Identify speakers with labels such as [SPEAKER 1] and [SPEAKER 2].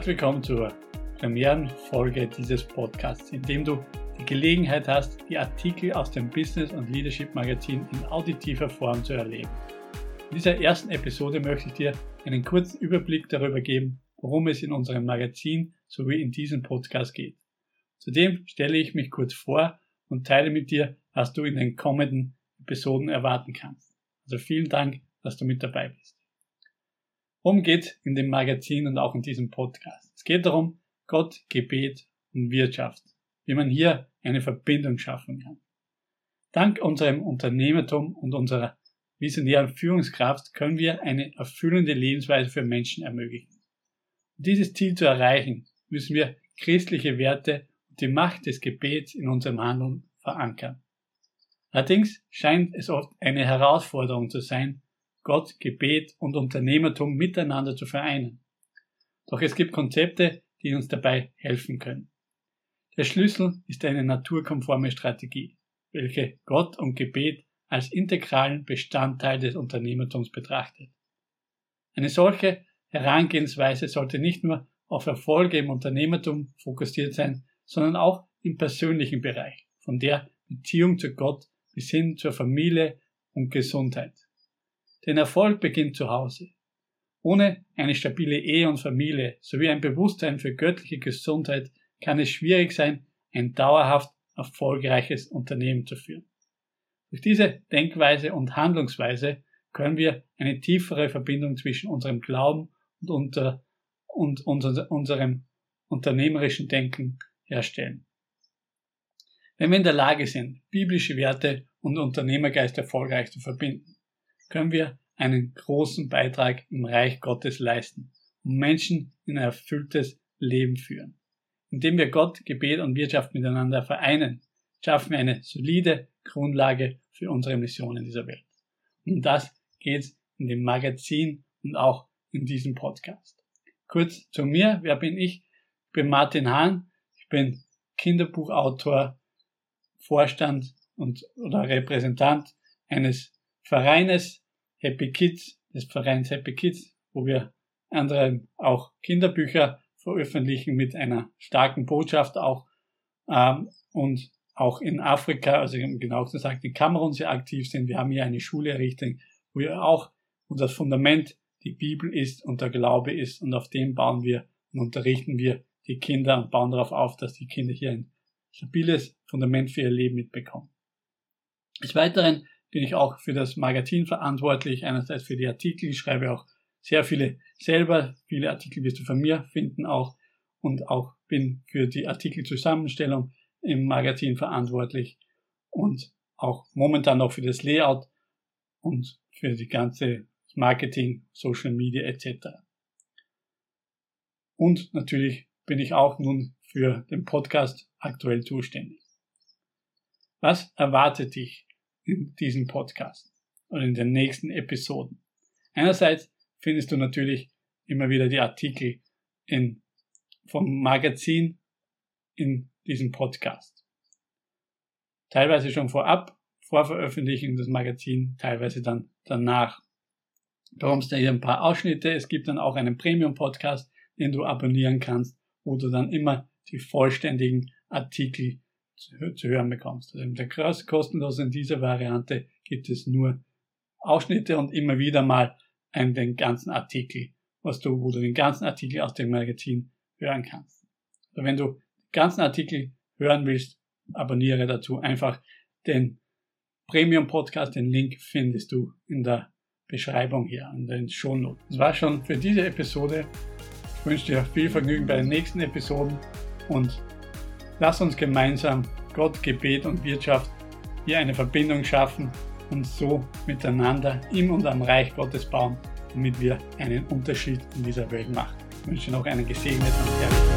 [SPEAKER 1] Herzlich willkommen zur Premierenfolge dieses Podcasts, in dem du die Gelegenheit hast, die Artikel aus dem Business- und Leadership-Magazin in auditiver Form zu erleben. In dieser ersten Episode möchte ich dir einen kurzen Überblick darüber geben, worum es in unserem Magazin sowie in diesem Podcast geht. Zudem stelle ich mich kurz vor und teile mit dir, was du in den kommenden Episoden erwarten kannst. Also vielen Dank, dass du mit dabei bist. Worum geht in dem Magazin und auch in diesem Podcast? Es geht darum, Gott, Gebet und Wirtschaft, wie man hier eine Verbindung schaffen kann. Dank unserem Unternehmertum und unserer visionären Führungskraft können wir eine erfüllende Lebensweise für Menschen ermöglichen. Um dieses Ziel zu erreichen, müssen wir christliche Werte und die Macht des Gebets in unserem Handeln verankern. Allerdings scheint es oft eine Herausforderung zu sein, Gott, Gebet und Unternehmertum miteinander zu vereinen. Doch es gibt Konzepte, die uns dabei helfen können. Der Schlüssel ist eine naturkonforme Strategie, welche Gott und Gebet als integralen Bestandteil des Unternehmertums betrachtet. Eine solche Herangehensweise sollte nicht nur auf Erfolge im Unternehmertum fokussiert sein, sondern auch im persönlichen Bereich, von der Beziehung zu Gott bis hin zur Familie und Gesundheit. Denn Erfolg beginnt zu Hause. Ohne eine stabile Ehe und Familie sowie ein Bewusstsein für göttliche Gesundheit kann es schwierig sein, ein dauerhaft erfolgreiches Unternehmen zu führen. Durch diese Denkweise und Handlungsweise können wir eine tiefere Verbindung zwischen unserem Glauben und, unter, und unser, unserem unternehmerischen Denken herstellen. Wenn wir in der Lage sind, biblische Werte und Unternehmergeist erfolgreich zu verbinden, können wir einen großen Beitrag im Reich Gottes leisten und Menschen in ein erfülltes Leben führen. Indem wir Gott, Gebet und Wirtschaft miteinander vereinen, schaffen wir eine solide Grundlage für unsere Mission in dieser Welt. Und das geht in dem Magazin und auch in diesem Podcast. Kurz zu mir, wer bin ich? Ich bin Martin Hahn, ich bin Kinderbuchautor, Vorstand und oder Repräsentant eines Vereines Happy Kids, des Vereins Happy Kids, wo wir andere auch Kinderbücher veröffentlichen mit einer starken Botschaft auch ähm, und auch in Afrika, also genau gesagt in Kamerun sehr aktiv sind. Wir haben hier eine Schule errichtet, wo wir auch, wo das Fundament die Bibel ist und der Glaube ist und auf dem bauen wir und unterrichten wir die Kinder und bauen darauf auf, dass die Kinder hier ein stabiles Fundament für ihr Leben mitbekommen. Des Weiteren bin ich auch für das Magazin verantwortlich, einerseits für die Artikel, ich schreibe auch sehr viele selber, viele Artikel wirst du von mir finden auch und auch bin für die Artikelzusammenstellung im Magazin verantwortlich und auch momentan noch für das Layout und für die ganze Marketing, Social Media etc. Und natürlich bin ich auch nun für den Podcast aktuell zuständig. Was erwartet dich in diesem Podcast und in den nächsten Episoden? Einerseits findest du natürlich immer wieder die Artikel in, vom Magazin in diesem Podcast. Teilweise schon vorab, vor Veröffentlichung des Magazins, teilweise dann danach. Bekommst du hier ein paar Ausschnitte. Es gibt dann auch einen Premium-Podcast, den du abonnieren kannst, wo du dann immer die vollständigen Artikel zu hören bekommst. Also der kostenlos in dieser Variante gibt es nur Ausschnitte und immer wieder mal einen, den ganzen Artikel, was du, wo du den ganzen Artikel aus dem Magazin hören kannst. Also wenn du den ganzen Artikel hören willst, abonniere dazu einfach den Premium Podcast. Den Link findest du in der Beschreibung hier, in den Shownotes. Das war schon für diese Episode. Ich wünsche dir viel Vergnügen bei den nächsten Episoden und lass uns gemeinsam Gott, Gebet und Wirtschaft hier eine Verbindung schaffen und so miteinander im und am Reich Gottes bauen, damit wir einen Unterschied in dieser Welt machen. Ich wünsche noch einen gesegneten und herrlichen